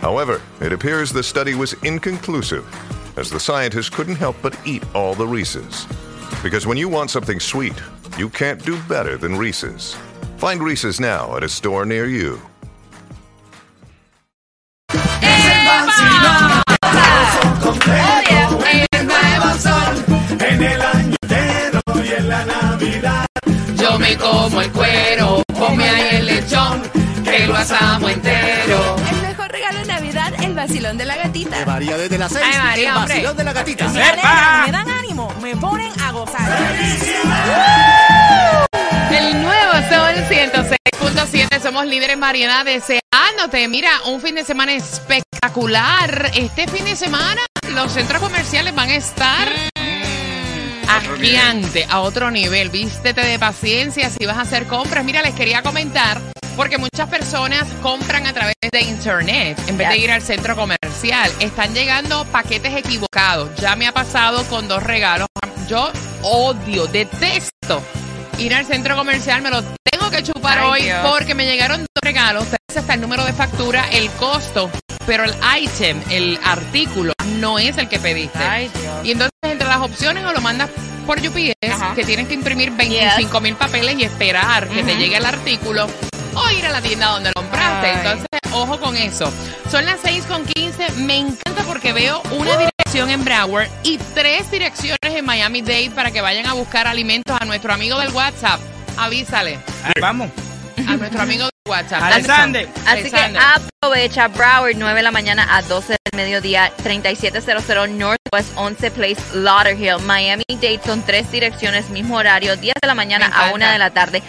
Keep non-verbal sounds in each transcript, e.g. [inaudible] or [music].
However, it appears the study was inconclusive, as the scientists couldn't help but eat all the Reese's. Because when you want something sweet, you can't do better than Reese's. Find Reese's now at a store near you. Como el cuero, ponme ahí el lechón, que lo asamos entero. Gatita. María desde las seis. Ay, María, el hombre. vacilón de la gatita. Me alegran, me dan ánimo, me ponen a gozar. El nuevo Sol 106.7, somos líderes Mariana, deseándote, mira, un fin de semana espectacular. Este fin de semana los centros comerciales van a estar agiante, a otro nivel. Vístete de paciencia si vas a hacer compras. Mira, les quería comentar, porque muchas personas compran a través de internet en vez de ir al centro comercial. Están llegando paquetes equivocados. Ya me ha pasado con dos regalos. Yo odio, detesto ir al centro comercial, me lo tengo que chupar Ay, hoy Dios. porque me llegaron dos regalos, hasta el número de factura, el costo, pero el item, el artículo, no es el que pediste. Ay. Y entonces entre las opciones o lo mandas por UPS, Ajá. que tienes que imprimir 25 mil papeles y esperar que te llegue el artículo, o ir a la tienda donde lo compraste. Ay. Entonces, ojo con eso. Son las 6 con 15. Me encanta porque veo una dirección en Broward y tres direcciones en Miami Dade para que vayan a buscar alimentos a nuestro amigo del WhatsApp. Avísale Ahí vamos. a nuestro amigo del WhatsApp. Alexander. Así que aprovecha Broward 9 de la mañana a 12 del mediodía, 3700 Northwest 11 Place, Lauderhill, Miami Dade. Son tres direcciones, mismo horario, 10 de la mañana a encanta. 1 de la tarde,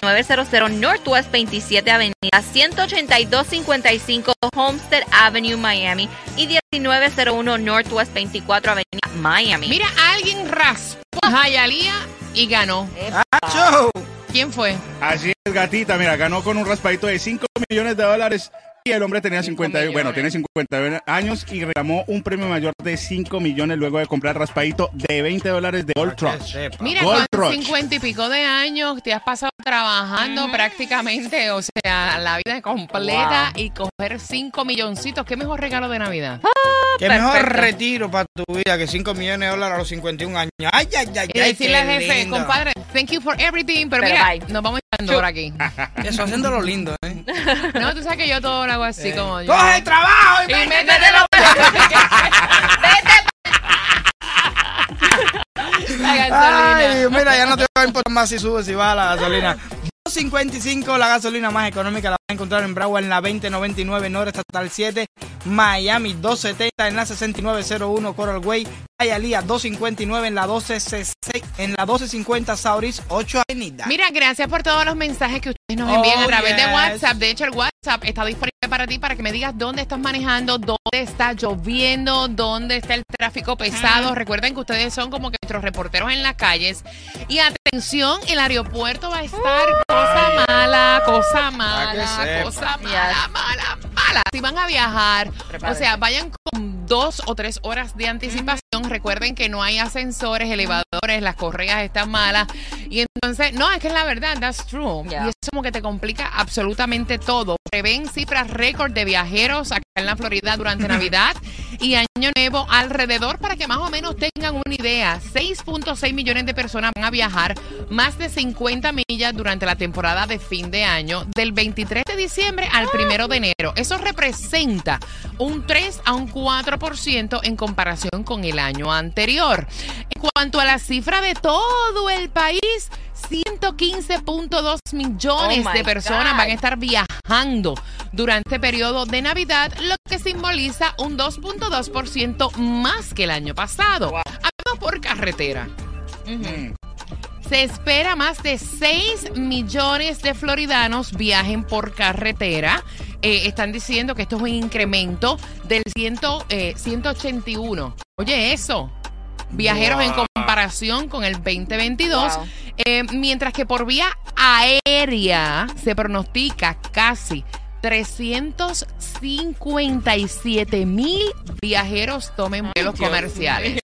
7900 Northwest 27 Avenida, 18255 Homestead Avenue, Miami y 1901 Northwest 24 Avenida, Miami. Mira, alguien raspó a Jayalía y ganó. ¡Acho! ¿Quién fue? Así es, gatita. Mira, ganó con un raspadito de 5 millones de dólares. Y el hombre tenía 50, millones. bueno, tiene 50 años y reclamó un premio mayor de 5 millones luego de comprar raspadito de 20 dólares de Gold Rush. Mira, Gold con Rush. cincuenta y pico de años te has pasado trabajando prácticamente, o sea, la vida completa y coger cinco milloncitos. ¿Qué mejor regalo de Navidad? Qué mejor retiro para tu vida que 5 millones de dólares a los 51 años. Ay, ay, ay, Y ay. decirle al jefe, lindo. compadre, thank you for everything, pero, Pero mira, bye. nos vamos echando por aquí. [laughs] Eso haciendo lo lindo, ¿eh? No, tú sabes que yo todo lo hago así como yo. ¡Coge el trabajo! Y Y métete métetelo. La gasolina. Ay, mira, ya no te va a importar más si sube, si baja la gasolina. 2.55, la gasolina más económica la vas a encontrar en Broward en la 2099 Norte Estatal 7, Miami 270 en la 6901 Coral Way, Hialeah 259 en la 1266 en la 1250 Sauris 8 Avenida. Mira, gracias por todos los mensajes que ustedes nos envían Oh, a través de. WhatsApp. De hecho, el WhatsApp está disponible para ti para que me digas dónde estás manejando, dónde está lloviendo, dónde está el tráfico pesado. Recuerden que ustedes son como que nuestros reporteros en las calles. Y atención, el aeropuerto va a estar cosa mala, cosa mala, cosa mala, mala, mala. Si van a viajar, o sea, vayan con dos o tres horas de anticipación. Recuerden que no hay ascensores, elevadores, las correas están malas. Y entonces, no, es que es la verdad, that's true. Yeah. Y eso como que te complica absolutamente todo. Prevén cifras récord de viajeros acá en la Florida durante [laughs] Navidad y Año Nuevo alrededor para que más o menos tengan una idea. 6.6 millones de personas van a viajar más de 50 millas durante la temporada de fin de año del 23 de diciembre al 1 de enero. Eso representa un 3 a un 4% en comparación con el año anterior. En cuanto a la cifra de todo el país, 115.2 millones Oh, de personas God. van a estar viajando durante este periodo de Navidad, lo que simboliza un 2.2% más que el año pasado. Hablamos por carretera. Se espera más de 6 millones de floridanos viajen por carretera eh, están diciendo que esto es un incremento del 100, eh, 181. Oye, eso. Viajeros en comparación con el 2022. Wow. Eh, mientras que por vía aérea se pronostica casi 357 mil viajeros tomen vuelos comerciales.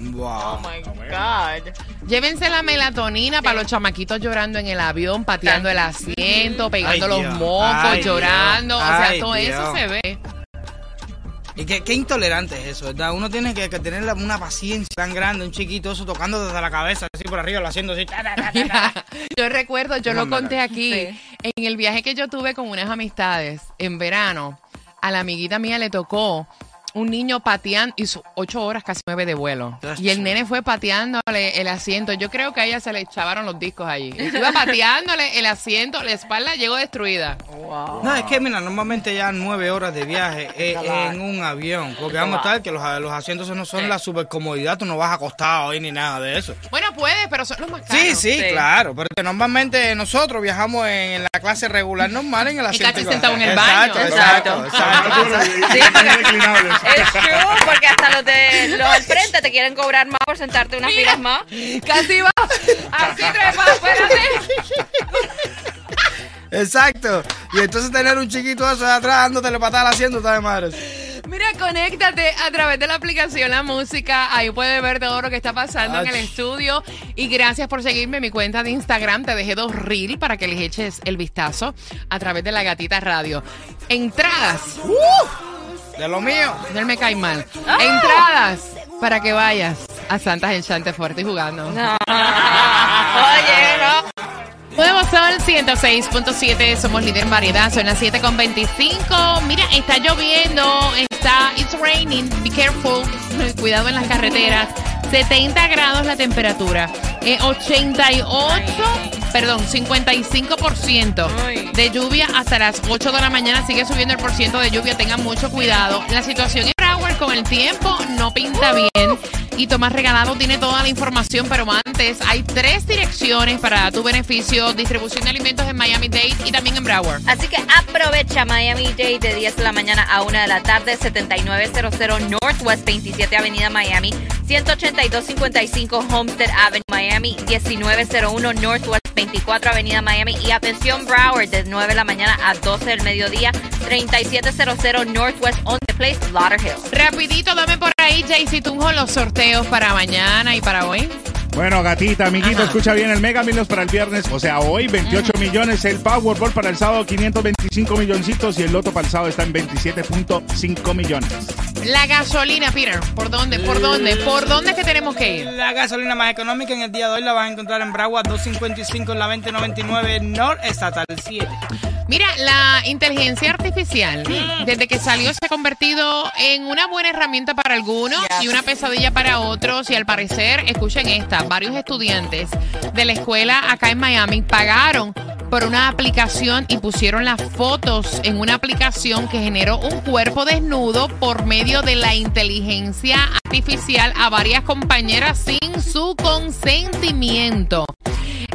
Wow. God. Llévense la melatonina para los chamaquitos llorando en el avión, pateando el asiento, pegando Ay, los mocos, Ay, llorando. Dios. o sea, Ay, todo eso se ve. Y qué, qué intolerante es eso, ¿verdad? Uno tiene que, que tener una paciencia tan grande, un chiquito, eso tocando desde la cabeza, así por arriba, lo haciendo así. ta, ta, ta, ta, ta. Mira, [laughs] yo recuerdo, yo lo conté aquí, Sí. en el viaje que yo tuve con unas amistades en verano, a la amiguita mía le tocó un niño pateando, hizo ocho horas, casi nueve de vuelo. That's Y el true. nene fue pateándole el asiento. Yo creo que a ella se le echaron los discos allí. Iba pateándole el asiento, la espalda llegó destruida. No, es que mira, normalmente ya nueve horas de viaje eh, en un avión, porque vamos a estar que los, los asientos no son la super comodidad, tú no vas acostado ahí ni nada de eso. Bueno, puede, pero son los más caros. Sí, sí, Sí. claro, pero que normalmente nosotros viajamos en, la clase regular normal en el asiento. casi que- sentado en el Exacto, baño. Exacto, Exacto. exacto. Sí, Baños porque- reclinables. Es true, porque hasta los de los del frente te quieren cobrar más por sentarte unas Mira. filas más. Casi va. Así trepa, espérate. Exacto. Y entonces tener un chiquito eso de atrás dándole patada al asiento, está de madres. Mira, conéctate a través de la aplicación La Música. Ahí puedes ver todo lo que está pasando en el estudio. Y gracias por seguirme en mi cuenta de Instagram. Te dejé dos reels para que les eches el vistazo a través de la gatita radio. Entradas. De lo mío. No me cae mal. Entradas para que vayas a Santas Enchantes Fuerte y jugando. No. [laughs] Oye, no. Nuevo Sol 106.7, somos líder en variedad, son las 7.25. Mira, está lloviendo, está, it's raining, be careful, [laughs] cuidado en las carreteras. 70 grados la temperatura, eh, 88, perdón, 55% Ay. de lluvia hasta las 8 de la mañana, sigue subiendo el porciento de lluvia, tengan mucho cuidado. La situación en Broward con el tiempo no pinta bien. Y Tomás Regalado tiene toda la información, pero antes hay tres direcciones para tu beneficio: distribución de alimentos en Miami-Dade y también en Broward. Así que aprovecha Miami Dade de 10 de la mañana a 1 de la tarde, 7900 Northwest 27 Avenida Miami, 18255 Homestead Avenue Miami, 1901 Northwest 24 Avenida Miami y atención Broward de 9 de la mañana a 12 del mediodía, 3700 Northwest On the Place, Lauderhill. Rapidito, dame por ahí, Jaycee Tunjo, los sorteos para mañana y para hoy. Bueno, gatita, amiguito, Ajá. escucha bien el Mega Millions para el viernes, o sea, hoy 28 millones, el Powerball para el sábado 525 milloncitos y el Loto para el sábado está en 27.5 millones. La gasolina, Peter, ¿por dónde? ¿Por dónde? ¿Por dónde es que tenemos que ir? La gasolina más económica en el día de hoy la vas a encontrar en Bragua 255 en la 2099 North Estatal 7. Mira, la inteligencia artificial, desde que salió, se ha convertido en una buena herramienta para algunos y una pesadilla para otros. Y al parecer, escuchen esta, varios estudiantes de la escuela acá en Miami pagaron por una aplicación y pusieron las fotos en una aplicación que generó un cuerpo desnudo por medio de la inteligencia artificial a varias compañeras sin su consentimiento.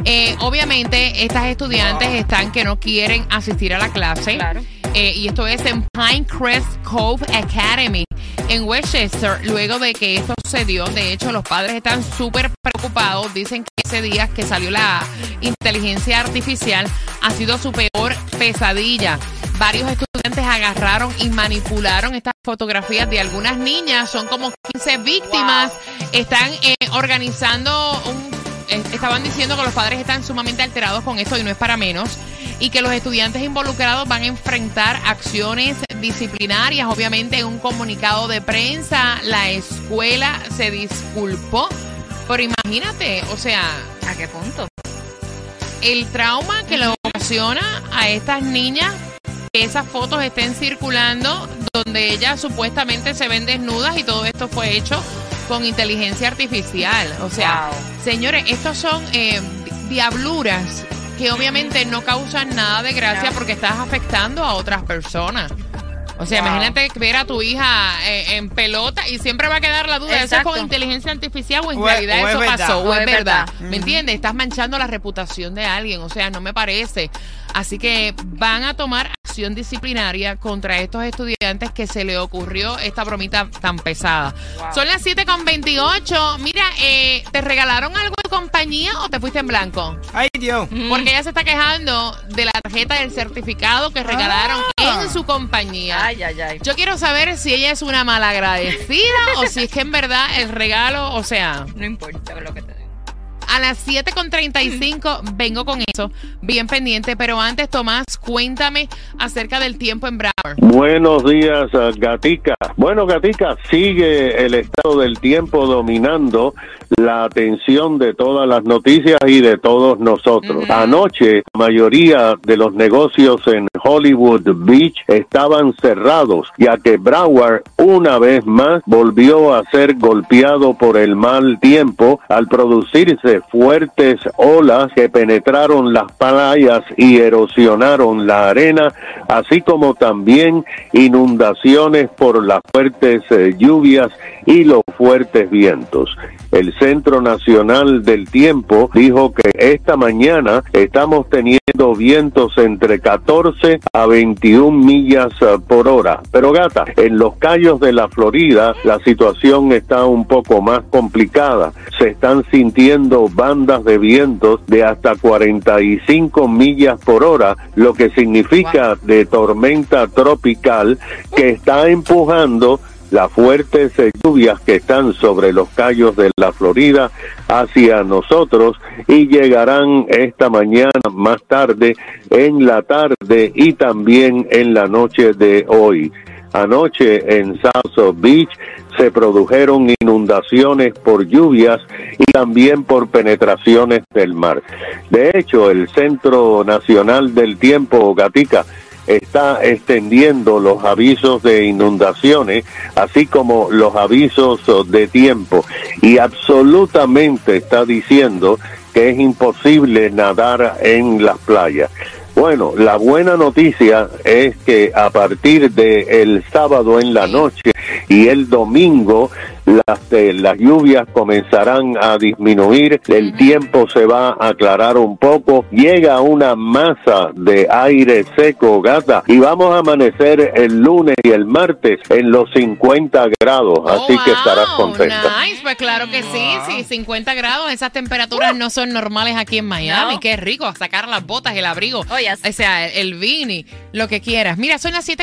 Eh, obviamente, estas estudiantes están que no quieren asistir a la clase. Claro. Eh, y esto es en Pinecrest Cove Academy en Westchester. Luego de que esto sucedió, de hecho, los padres están súper preocupados. Dicen que ese día que salió la inteligencia artificial ha sido su peor pesadilla. Varios estudiantes agarraron y manipularon estas fotografías de algunas niñas. Son como 15 víctimas. Están eh, organizando un estaban diciendo que los padres están sumamente alterados con esto y no es para menos y que los estudiantes involucrados van a enfrentar acciones disciplinarias. Obviamente en un comunicado de prensa la escuela se disculpó, pero imagínate, o sea, ¿A qué punto? el trauma que le ocasiona a estas niñas que esas fotos estén circulando donde ellas supuestamente se ven desnudas y todo esto fue hecho con inteligencia artificial. O sea, Wow. señores, estos son eh, diabluras que obviamente no causan nada de gracia No. porque estás afectando a otras personas. O sea, Wow. imagínate ver a tu hija eh, en pelota y siempre va a quedar la duda. ¿Eso es con inteligencia artificial o en O realidad o eso verdad. pasó? O, O es es verdad. verdad. ¿Me entiendes? Estás manchando la reputación de alguien. O sea, no me parece. Así que van a tomar acción disciplinaria contra estos estudiantes que se le ocurrió esta bromita tan pesada. Wow. Son las 7 con 28. Mira, eh, ¿te regalaron algo de compañía o te fuiste en blanco? Ay, Dios. Porque ella se está quejando de la tarjeta del certificado que regalaron Ah. en su compañía. Ay, ay, ay. Yo quiero saber si ella es una malagradecida o si es que en verdad el regalo, o sea, No importa lo que te den. A las 7.35 vengo con eso, bien pendiente, pero antes, Tomás, cuéntame acerca del tiempo en Broward. Buenos días, Gatica. Bueno, Gatica, sigue el estado del tiempo dominando la atención de todas las noticias y de todos nosotros. Anoche, la mayoría de los negocios en Hollywood Beach estaban cerrados, ya que Broward una vez más volvió a ser golpeado por el mal tiempo al producirse fuertes olas que penetraron las playas y erosionaron la arena, así como también inundaciones por las fuertes eh, lluvias y los fuertes vientos. El Centro Nacional del Tiempo dijo que esta mañana estamos teniendo vientos entre 14 a 21 millas eh, por hora. Pero gata, en los callos de la Florida la situación está un poco más complicada. Se están sintiendo bandas de vientos de hasta 45 millas por hora, lo que significa de tormenta tropical que está empujando las fuertes lluvias que están sobre los callos de la Florida hacia nosotros y llegarán esta mañana más tarde en la tarde y también en la noche de hoy. Anoche en South Beach se produjeron inundaciones por lluvias y también por penetraciones del mar. De hecho, el Centro Nacional del Tiempo, Gatica, está extendiendo los avisos de inundaciones, así como los avisos de tiempo, y absolutamente está diciendo que es imposible nadar en las playas. Bueno, la buena noticia es que a partir de el sábado en la noche y el domingo las, eh, las lluvias comenzarán a disminuir, el tiempo se va a aclarar un poco, llega una masa de aire seco, gata, y vamos a amanecer el lunes y el martes en los 50 grados, así Oh, que estarás contenta. Nice, pues claro que sí, sí, 50 grados, esas temperaturas no son normales aquí en Miami. No. Qué rico, sacar las botas, el abrigo, Oh, yes. o sea, el, el beanie, lo que quieras. Mira, son las 7